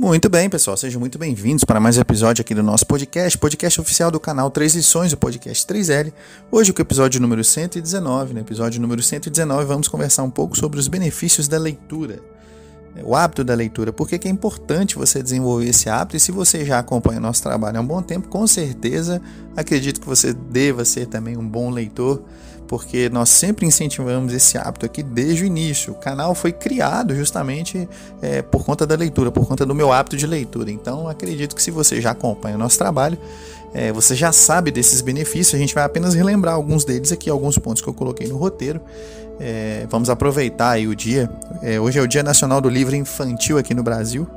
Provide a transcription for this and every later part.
Muito bem, pessoal, sejam muito bem-vindos para mais um episódio aqui do nosso podcast, podcast oficial do canal Três Lições, o podcast 3L. Hoje, com o episódio número 119, no episódio número 119, vamos conversar um pouco sobre os benefícios da leitura, é, o hábito da leitura, por que é importante você desenvolver esse hábito e se você já acompanha o nosso trabalho há um bom tempo, com certeza acredito que você deva ser também um bom leitor porque nós sempre incentivamos esse hábito aqui desde o início. O canal foi criado justamente é, por conta da leitura, por conta do meu hábito de leitura. Então, acredito que se você já acompanha o nosso trabalho, é, você já sabe desses benefícios. A gente vai apenas relembrar alguns deles aqui, alguns pontos que eu coloquei no roteiro. É, vamos aproveitar aí o dia. É, hoje é o Dia Nacional do Livro Infantil aqui no Brasil.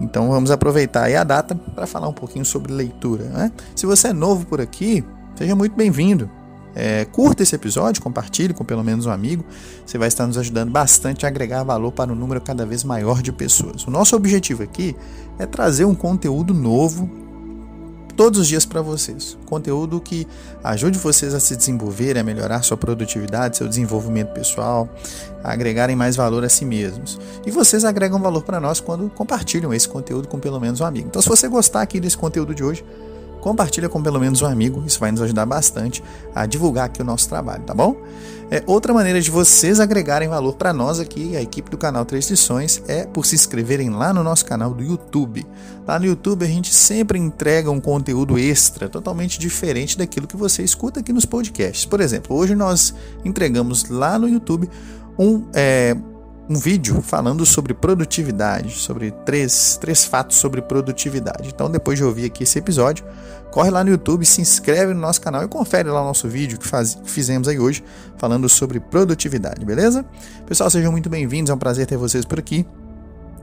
Então vamos aproveitar aí a data para falar um pouquinho sobre leitura. Né? Se você é novo por aqui, seja muito bem-vindo. É, curta esse episódio, compartilhe com pelo menos um amigo. Você vai estar nos ajudando bastante a agregar valor para um número cada vez maior de pessoas. O nosso objetivo aqui é trazer um conteúdo novo todos os dias para vocês. Conteúdo que ajude vocês a se desenvolver, a melhorar sua produtividade, seu desenvolvimento pessoal, a agregarem mais valor a si mesmos. E vocês agregam valor para nós quando compartilham esse conteúdo com pelo menos um amigo. Então, se você gostar aqui desse conteúdo de hoje, compartilha com pelo menos um amigo, isso vai nos ajudar bastante a divulgar aqui o nosso trabalho, tá bom? É, outra maneira de vocês agregarem valor para nós aqui, a equipe do canal Três Lições, é por se inscreverem lá no nosso canal do YouTube. Lá no YouTube a gente sempre entrega um conteúdo extra, totalmente diferente daquilo que você escuta aqui nos podcasts. Por exemplo, hoje nós entregamos lá no YouTube um, é, um vídeo falando sobre produtividade, sobre três, três fatos sobre produtividade. Então, depois de ouvir aqui esse episódio, corre lá no YouTube, se inscreve no nosso canal e confere lá o nosso vídeo que, faz, fizemos aí hoje falando sobre produtividade, beleza? Pessoal, sejam muito bem-vindos, é um prazer ter vocês por aqui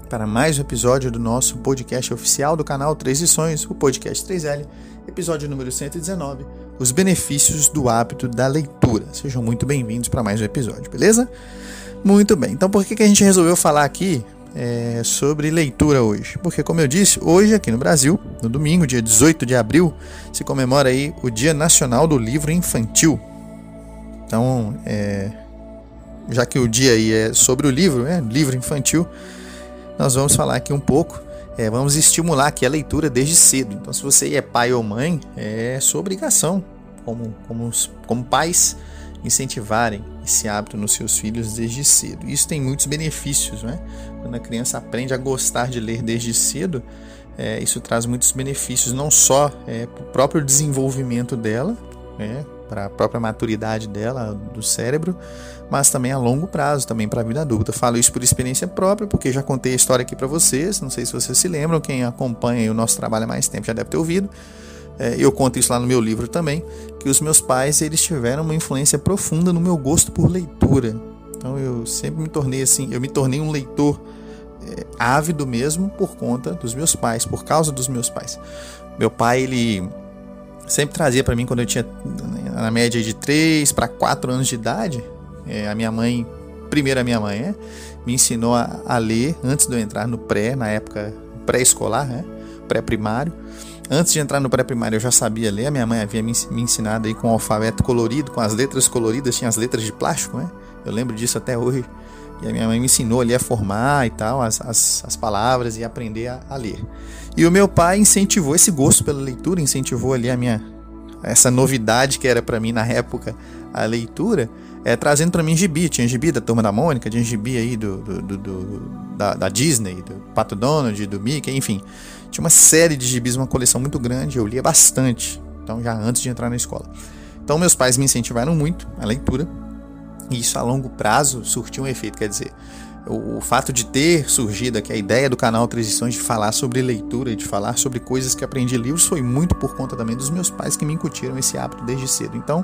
para mais um episódio do nosso podcast oficial do canal Três Lições, o podcast 3L, episódio número 119, os benefícios do hábito da leitura. Sejam muito bem-vindos para mais um episódio, beleza? Muito bem, então por que, que a gente resolveu falar aqui é, sobre leitura hoje? Porque, como eu disse, hoje aqui no Brasil, no domingo, dia 18 de abril, se comemora aí o Dia Nacional do Livro Infantil. Então, é, já que o dia aí é sobre o livro, né, livro infantil, nós vamos falar aqui um pouco, é, vamos estimular aqui a leitura desde cedo. Então, se você é pai ou mãe, é sua obrigação, como, como, como pais, incentivarem esse hábito nos seus filhos desde cedo. Isso tem muitos benefícios, né? Quando a criança aprende a gostar de ler desde cedo, é, isso traz muitos benefícios, não só é, para o próprio desenvolvimento dela, né, para a própria maturidade dela, do cérebro, mas também a longo prazo, também para a vida adulta. Falo isso por experiência própria, porque já contei a história aqui para vocês, não sei se vocês se lembram, quem acompanha o nosso trabalho há mais tempo já deve ter ouvido é, eu conto isso lá no meu livro também, que os meus pais eles tiveram uma influência profunda no meu gosto por leitura. Então eu sempre me tornei assim, eu me tornei um leitor é, ávido mesmo por conta dos meus pais, por causa dos meus pais. Meu pai ele sempre trazia para mim quando eu tinha na média de 3 para 4 anos de idade, é, a minha mãe, primeiro a minha mãe, né, me ensinou a, a, ler antes de eu entrar no pré, na época pré-escolar, né, pré-primário. Antes de entrar no pré-primário eu já sabia ler, minha mãe havia me ensinado aí com o alfabeto colorido, com as letras coloridas, tinha as letras de plástico, né? Eu lembro disso até hoje. E a minha mãe me ensinou ali a formar e tal, as, as, as palavras e aprender a, a, ler. E o meu pai incentivou esse gosto pela leitura, incentivou ali a minha essa novidade que era para mim na época a leitura, é, trazendo para mim gibi. Tinha gibi da Turma da Mônica, tinha gibi aí do, do, do, do da, da, Disney, do Pato Donald, do Mickey, enfim. Tinha uma série de gibis, uma coleção muito grande, eu lia bastante, então já antes de entrar na escola. Então meus pais me incentivaram muito a leitura, e isso a longo prazo surtiu um efeito, quer dizer, o, fato de ter surgido aqui a ideia do canal Transições de falar sobre leitura e de falar sobre coisas que aprendi livros foi muito por conta também dos meus pais que me incutiram esse hábito desde cedo. Então,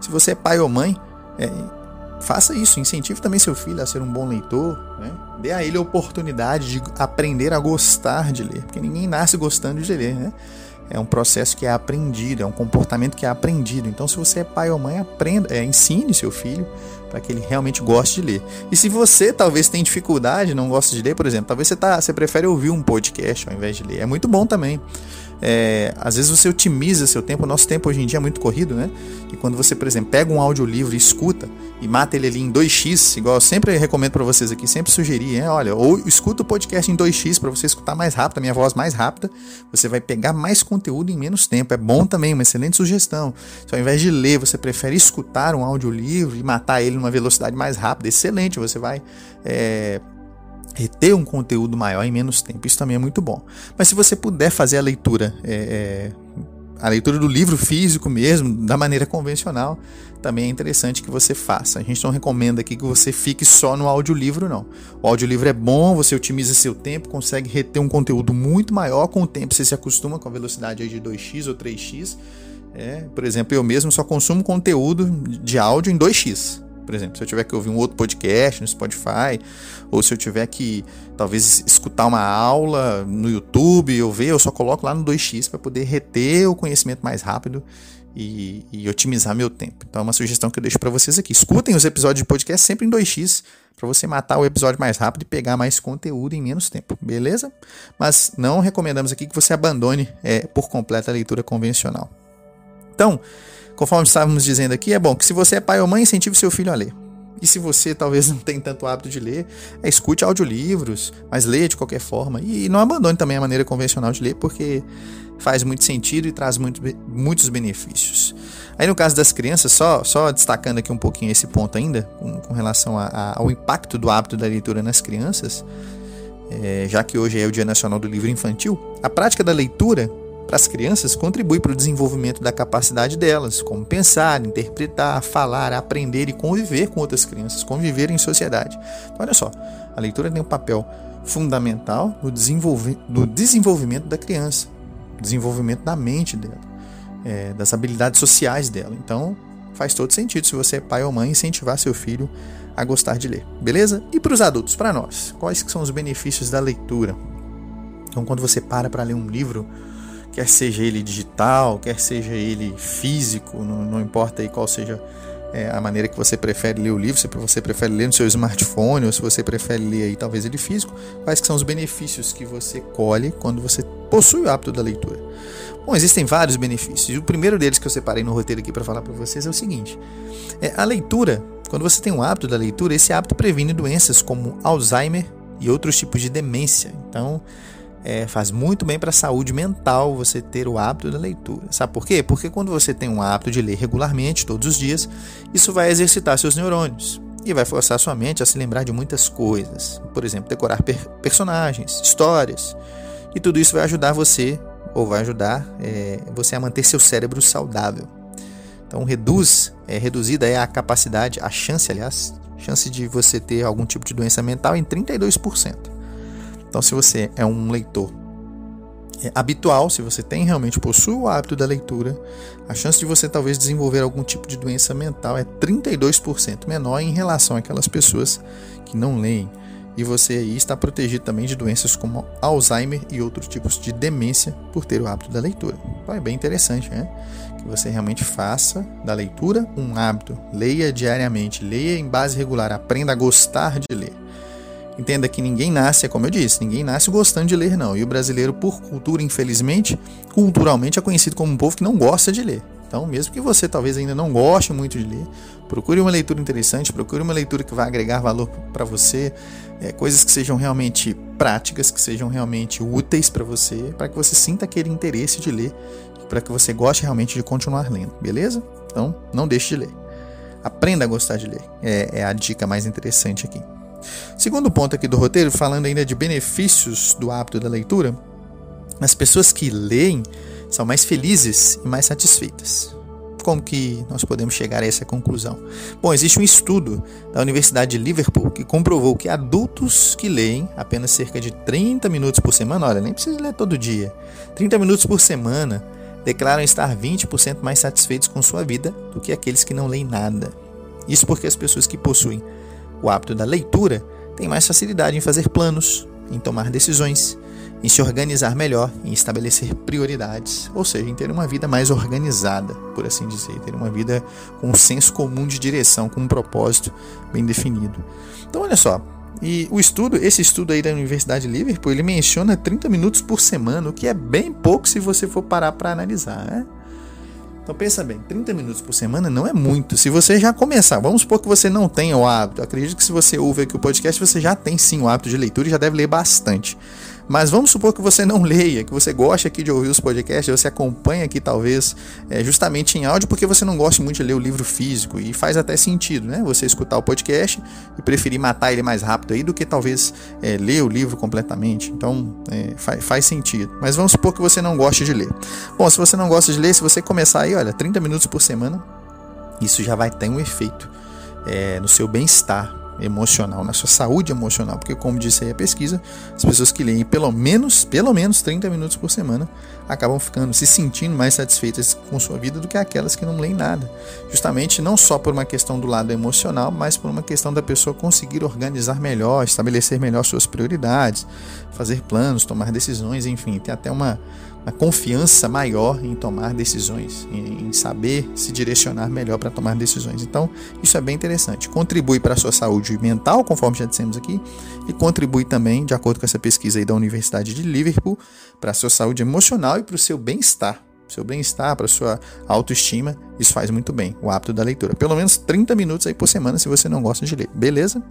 se você é pai ou mãe, é, faça isso, incentive também seu filho a ser um bom leitor, né? dê a ele a oportunidade de aprender a gostar de ler, porque ninguém nasce gostando de ler, né? É um processo que é aprendido, é um comportamento que é aprendido. Então, se você é pai ou mãe, aprenda, é, ensine seu filho para que ele realmente goste de ler. E se você talvez tem dificuldade, não gosta de ler, por exemplo, talvez você tá, você prefere ouvir um podcast ao invés de ler. É muito bom também. É, às vezes você otimiza seu tempo. O nosso tempo hoje em dia é muito corrido, né? E quando você, por exemplo, pega um audiolivro e escuta e mata ele ali em 2x, igual eu sempre recomendo para vocês aqui, sempre sugeri, é, olha, ou escuta o podcast em 2x para você escutar mais rápido, a minha voz mais rápida, você vai pegar mais conteúdo em menos tempo. É bom também, uma excelente sugestão. Se ao invés de ler, você prefere escutar um audiolivro e matar ele numa velocidade mais rápida, excelente, você vai é, reter um conteúdo maior em menos tempo. Isso também é muito bom. Mas se você puder fazer a leitura, é, é, a leitura do livro físico mesmo, da maneira convencional, também é interessante que você faça. A gente não recomenda aqui que você fique só no audiolivro, não. O audiolivro é bom, você otimiza seu tempo, consegue reter um conteúdo muito maior com o tempo, você se acostuma com a velocidade de 2x ou 3x. É, por exemplo, eu mesmo só consumo conteúdo de áudio em 2x. Por exemplo, se eu tiver que ouvir um outro podcast no Spotify, ou se eu tiver que talvez escutar uma aula no YouTube ou ver, eu só coloco lá no 2x para poder reter o conhecimento mais rápido e, e, otimizar meu tempo. Então é uma sugestão que eu deixo para vocês aqui. Escutem os episódios de podcast sempre em 2x para você matar o episódio mais rápido e pegar mais conteúdo em menos tempo, beleza? Mas não recomendamos aqui que você abandone é, por completo a leitura convencional. Então, Conforme estávamos dizendo aqui, é bom que se você é pai ou mãe, incentive seu filho a ler. E se você talvez não tem tanto hábito de ler, é, escute audiolivros, mas leia de qualquer forma. E não abandone também a maneira convencional de ler, porque faz muito sentido e traz muito, muitos benefícios. Aí no caso das crianças, só, só destacando aqui um pouquinho esse ponto ainda, com, com relação a, a, ao impacto do hábito da leitura nas crianças, é, já que hoje é o Dia Nacional do Livro Infantil, a prática da leitura para as crianças contribui para o desenvolvimento da capacidade delas, como pensar, interpretar, falar, aprender e conviver com outras crianças, conviver em sociedade. Então, olha só, a leitura tem um papel fundamental no, desenvolve no desenvolvimento da criança, desenvolvimento da mente dela, é, das habilidades sociais dela. Então, faz todo sentido se você é pai ou mãe incentivar seu filho a gostar de ler, beleza? E para os adultos, para nós, quais são os benefícios da leitura? Então, quando você para para ler um livro, quer seja ele digital, quer seja ele físico, não, não importa aí qual seja é, a maneira que você prefere ler o livro, se você prefere ler no seu smartphone ou se você prefere ler aí talvez ele físico, quais que são os benefícios que você colhe quando você possui o hábito da leitura. Bom, existem vários benefícios. E o primeiro deles que eu separei no roteiro aqui para falar para vocês é o seguinte: é, a leitura, quando você tem o hábito da leitura, esse hábito previne doenças como Alzheimer e outros tipos de demência. Então, é, faz muito bem para a saúde mental você ter o hábito da leitura. Sabe por quê? Porque quando você tem um hábito de ler regularmente, todos os dias, isso vai exercitar seus neurônios e vai forçar sua mente a se lembrar de muitas coisas. Por exemplo, decorar per personagens, histórias. E tudo isso vai ajudar você, ou vai ajudar é, você a manter seu cérebro saudável. Então, reduz, é, reduzida é a capacidade, a chance, aliás, chance de você ter algum tipo de doença mental em 32%. Então, se você é um leitor é habitual, se você tem realmente possui o hábito da leitura, a chance de você talvez desenvolver algum tipo de doença mental é 32% menor em relação àquelas pessoas que não leem. E você aí está protegido também de doenças como Alzheimer e outros tipos de demência por ter o hábito da leitura. Então é bem interessante, né? Que você realmente faça da leitura um hábito. Leia diariamente, leia em base regular, aprenda a gostar de ler. Entenda que ninguém nasce, é como eu disse, ninguém nasce gostando de ler, não. E o brasileiro, por cultura, infelizmente, culturalmente é conhecido como um povo que não gosta de ler. Então, mesmo que você talvez ainda não goste muito de ler, procure uma leitura interessante, procure uma leitura que vai agregar valor para você, é, coisas que sejam realmente práticas, que sejam realmente úteis para você, para que você sinta aquele interesse de ler, para que você goste realmente de continuar lendo, beleza? Então, não deixe de ler. Aprenda a gostar de ler, é, é a dica mais interessante aqui. Segundo ponto aqui do roteiro, falando ainda de benefícios do hábito da leitura, as pessoas que leem são mais felizes e mais satisfeitas. Como que nós podemos chegar a essa conclusão? Bom, existe um estudo da Universidade de Liverpool que comprovou que adultos que leem apenas cerca de 30 minutos por semana, olha, nem precisa ler todo dia, 30 minutos por semana, declaram estar 20% mais satisfeitos com sua vida do que aqueles que não leem nada. Isso porque as pessoas que possuem o hábito da leitura tem mais facilidade em fazer planos, em tomar decisões, em se organizar melhor, em estabelecer prioridades, ou seja, em ter uma vida mais organizada, por assim dizer, ter uma vida com um senso comum de direção, com um propósito bem definido. Então, olha só, e o estudo, esse estudo aí da Universidade de Liverpool, ele menciona 30 minutos por semana, o que é bem pouco se você for parar para analisar, né? Então pensa bem, 30 minutos por semana não é muito. Se você já começar, vamos supor que você não tenha o hábito. acredito que se você ouve aqui o podcast, você já tem sim o hábito de leitura e já deve ler bastante. Mas vamos supor que você não leia, que você gosta aqui de ouvir os podcasts, você acompanha aqui talvez é, justamente em áudio porque você não gosta muito de ler o livro físico e faz até sentido, né? Você escutar o podcast e preferir matar ele mais rápido aí do que talvez é, ler o livro completamente. Então é, faz, faz sentido. Mas vamos supor que você não gosta de ler. Bom, se você não gosta de ler, se você começar aí, olha, 30 minutos por semana, isso já vai ter um efeito é, no seu bem-estar emocional, na sua saúde emocional, porque como disse aí a pesquisa, as pessoas que leem pelo menos, pelo menos 30 minutos por semana acabam ficando se sentindo mais satisfeitas com sua vida do que aquelas que não leem nada. Justamente não só por uma questão do lado emocional, mas por uma questão da pessoa conseguir organizar melhor, estabelecer melhor suas prioridades, fazer planos, tomar decisões, enfim, tem até uma a confiança maior em tomar decisões, em, saber se direcionar melhor para tomar decisões. Então, isso é bem interessante. Contribui para a sua saúde mental, conforme já dissemos aqui, e contribui também, de acordo com essa pesquisa aí da Universidade de Liverpool, para a sua saúde emocional e para o seu bem-estar. Seu bem-estar, para a sua autoestima, isso faz muito bem, o hábito da leitura. Pelo menos 30 minutos aí por semana se você não gosta de ler, beleza?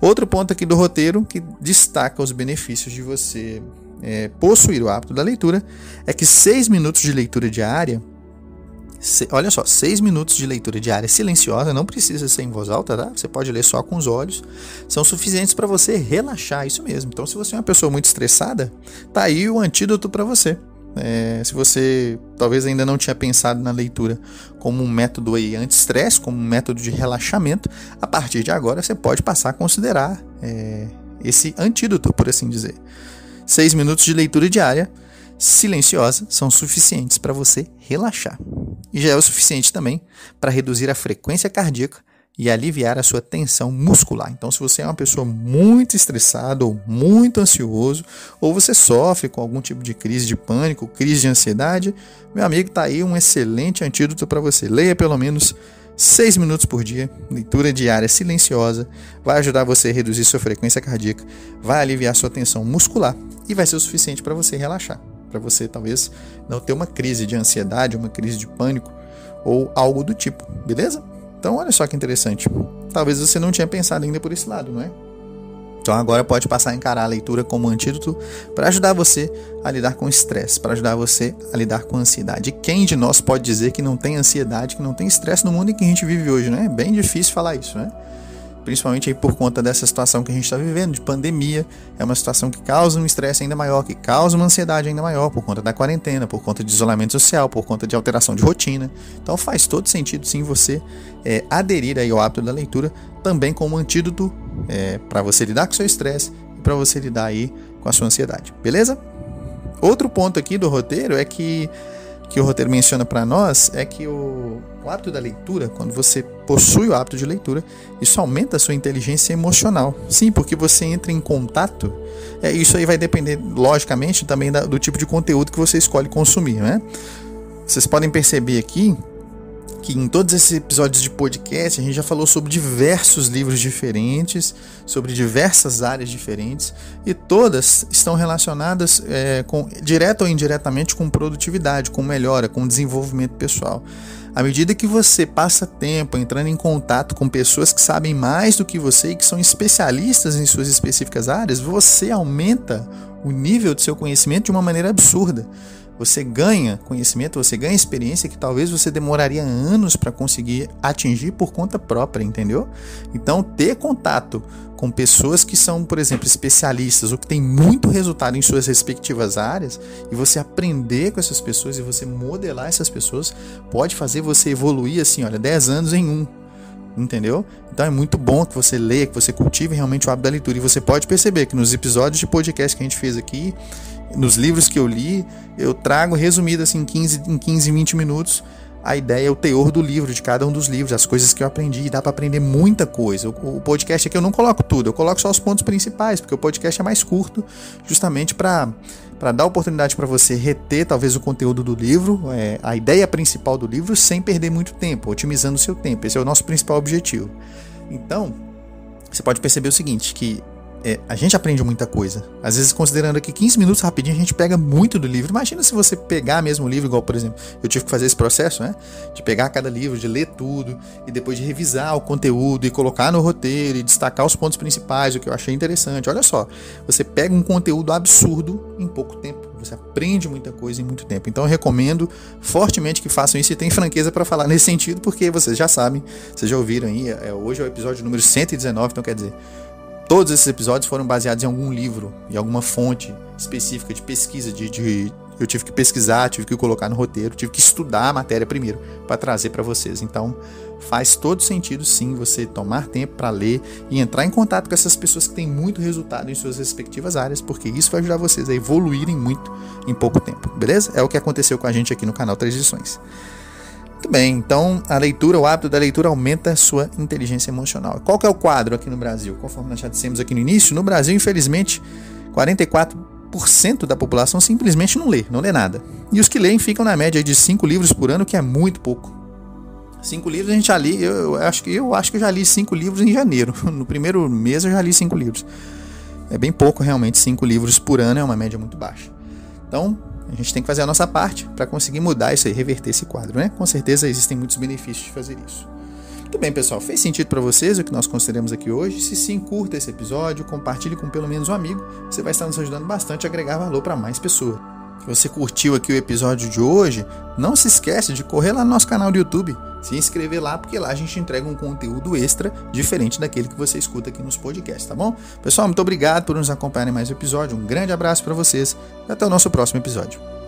Outro ponto aqui do roteiro que destaca os benefícios de você é, possuir o hábito da leitura é que seis minutos de leitura diária, se, olha só, seis minutos de leitura diária silenciosa, não precisa ser em voz alta, tá? Você pode ler só com os olhos, são suficientes para você relaxar, isso mesmo. Então, se você é uma pessoa muito estressada, tá aí o antídoto para você. É, se você talvez ainda não tinha pensado na leitura como um método aí anti-estresse, como um método de relaxamento, a partir de agora você pode passar a considerar é, esse antídoto, por assim dizer. Seis minutos de leitura diária, silenciosa, são suficientes para você relaxar. E já é o suficiente também para reduzir a frequência cardíaca e aliviar a sua tensão muscular. Então, se você é uma pessoa muito estressada ou muito ansioso, ou você sofre com algum tipo de crise de pânico, crise de ansiedade, meu amigo, está aí um excelente antídoto para você. Leia pelo menos 6 minutos por dia, leitura diária silenciosa, vai ajudar você a reduzir sua frequência cardíaca, vai aliviar sua tensão muscular e vai ser o suficiente para você relaxar, para você talvez não ter uma crise de ansiedade, uma crise de pânico ou algo do tipo, beleza? Então olha só que interessante. Talvez você não tinha pensado ainda por esse lado, não é? Então agora pode passar a encarar a leitura como antídoto para ajudar você a lidar com estresse, para ajudar você a lidar com ansiedade. E quem de nós pode dizer que não tem ansiedade, que não tem estresse no mundo em que a gente vive hoje, né? É bem difícil falar isso, né? Principalmente aí por conta dessa situação que a gente está vivendo, de pandemia. É uma situação que causa um estresse ainda maior, que causa uma ansiedade ainda maior por conta da quarentena, por conta de isolamento social, por conta de alteração de rotina. Então faz todo sentido sim você é, aderir aí ao hábito da leitura também como antídoto é, para você lidar com o seu estresse e para você lidar aí com a sua ansiedade, beleza? Outro ponto aqui do roteiro é que que o roteiro menciona para nós é que o, o, hábito da leitura, quando você possui o hábito de leitura, isso aumenta a sua inteligência emocional. Sim, porque você entra em contato. É, isso aí vai depender, logicamente, também da, do tipo de conteúdo que você escolhe consumir, né? Vocês podem perceber aqui que em todos esses episódios de podcast a gente já falou sobre diversos livros diferentes, sobre diversas áreas diferentes e todas estão relacionadas é, com, direto ou indiretamente com produtividade, com melhora, com desenvolvimento pessoal. À medida que você passa tempo entrando em contato com pessoas que sabem mais do que você e que são especialistas em suas específicas áreas, você aumenta o nível do seu conhecimento de uma maneira absurda. Você ganha conhecimento, você ganha experiência que talvez você demoraria anos para conseguir atingir por conta própria, entendeu? Então, ter contato com pessoas que são, por exemplo, especialistas ou que têm muito resultado em suas respectivas áreas e você aprender com essas pessoas e você modelar essas pessoas pode fazer você evoluir assim, olha, 10 anos em um, entendeu? Então é muito bom que você leia, que você cultive realmente o hábito da leitura. E você pode perceber que nos episódios de podcast que a gente fez aqui, nos livros que eu li, eu trago resumido assim em 15, em 15 20 minutos a ideia, o teor do livro, de cada um dos livros, as coisas que eu aprendi, e dá para aprender muita coisa. O, o, podcast aqui eu não coloco tudo, eu coloco só os pontos principais, porque o podcast é mais curto, justamente para dar oportunidade para você reter talvez o conteúdo do livro, é, a ideia principal do livro, sem perder muito tempo, otimizando o seu tempo. Esse é o nosso principal objetivo. Então, você pode perceber o seguinte, que é, a gente aprende muita coisa. Às vezes, considerando aqui 15 minutos rapidinho, a gente pega muito do livro. Imagina se você pegar mesmo o livro, igual, por exemplo, eu tive que fazer esse processo, né? De pegar cada livro, de ler tudo, e depois de revisar o conteúdo e colocar no roteiro e destacar os pontos principais, o que eu achei interessante. Olha só, você pega um conteúdo absurdo em pouco tempo. Você aprende muita coisa em muito tempo. Então eu recomendo fortemente que façam isso e tem franqueza para falar nesse sentido, porque vocês já sabem, vocês já ouviram aí, é, hoje é o episódio número 119, então quer dizer, Todos esses episódios foram baseados em algum livro, em alguma fonte específica de pesquisa. De, de, eu tive que pesquisar, tive que colocar no roteiro, tive que estudar a matéria primeiro para trazer para vocês. Então, faz todo sentido sim você tomar tempo para ler e entrar em contato com essas pessoas que têm muito resultado em suas respectivas áreas, porque isso vai ajudar vocês a evoluírem muito em pouco tempo, beleza? É o que aconteceu com a gente aqui no canal Transições. Muito bem, então a leitura, o hábito da leitura aumenta a sua inteligência emocional. Qual que é o quadro aqui no Brasil? Conforme nós já dissemos aqui no início, no Brasil, infelizmente, 44% da população simplesmente não lê, não lê nada. E os que leem ficam na média de 5 livros por ano, que é muito pouco. Cinco livros a gente já li, eu, eu, acho que eu acho que já li cinco livros em janeiro. No primeiro mês eu já li cinco livros. É bem pouco realmente, cinco livros por ano é uma média muito baixa. Então, a gente tem que fazer a nossa parte para conseguir mudar isso aí, reverter esse quadro, né? Com certeza existem muitos benefícios de fazer isso. Muito bem, pessoal. Fez sentido para vocês o que nós consideramos aqui hoje? Se sim, curta esse episódio, compartilhe com pelo menos um amigo. Você vai estar nos ajudando bastante a agregar valor para mais pessoas. Você curtiu aqui o episódio de hoje, não se esquece de correr lá no nosso canal do YouTube, se inscrever lá, porque lá a gente entrega um conteúdo extra diferente daquele que você escuta aqui nos podcasts, tá bom? Pessoal, muito obrigado por nos acompanhar em mais um episódio. Um grande abraço para vocês e até o nosso próximo episódio.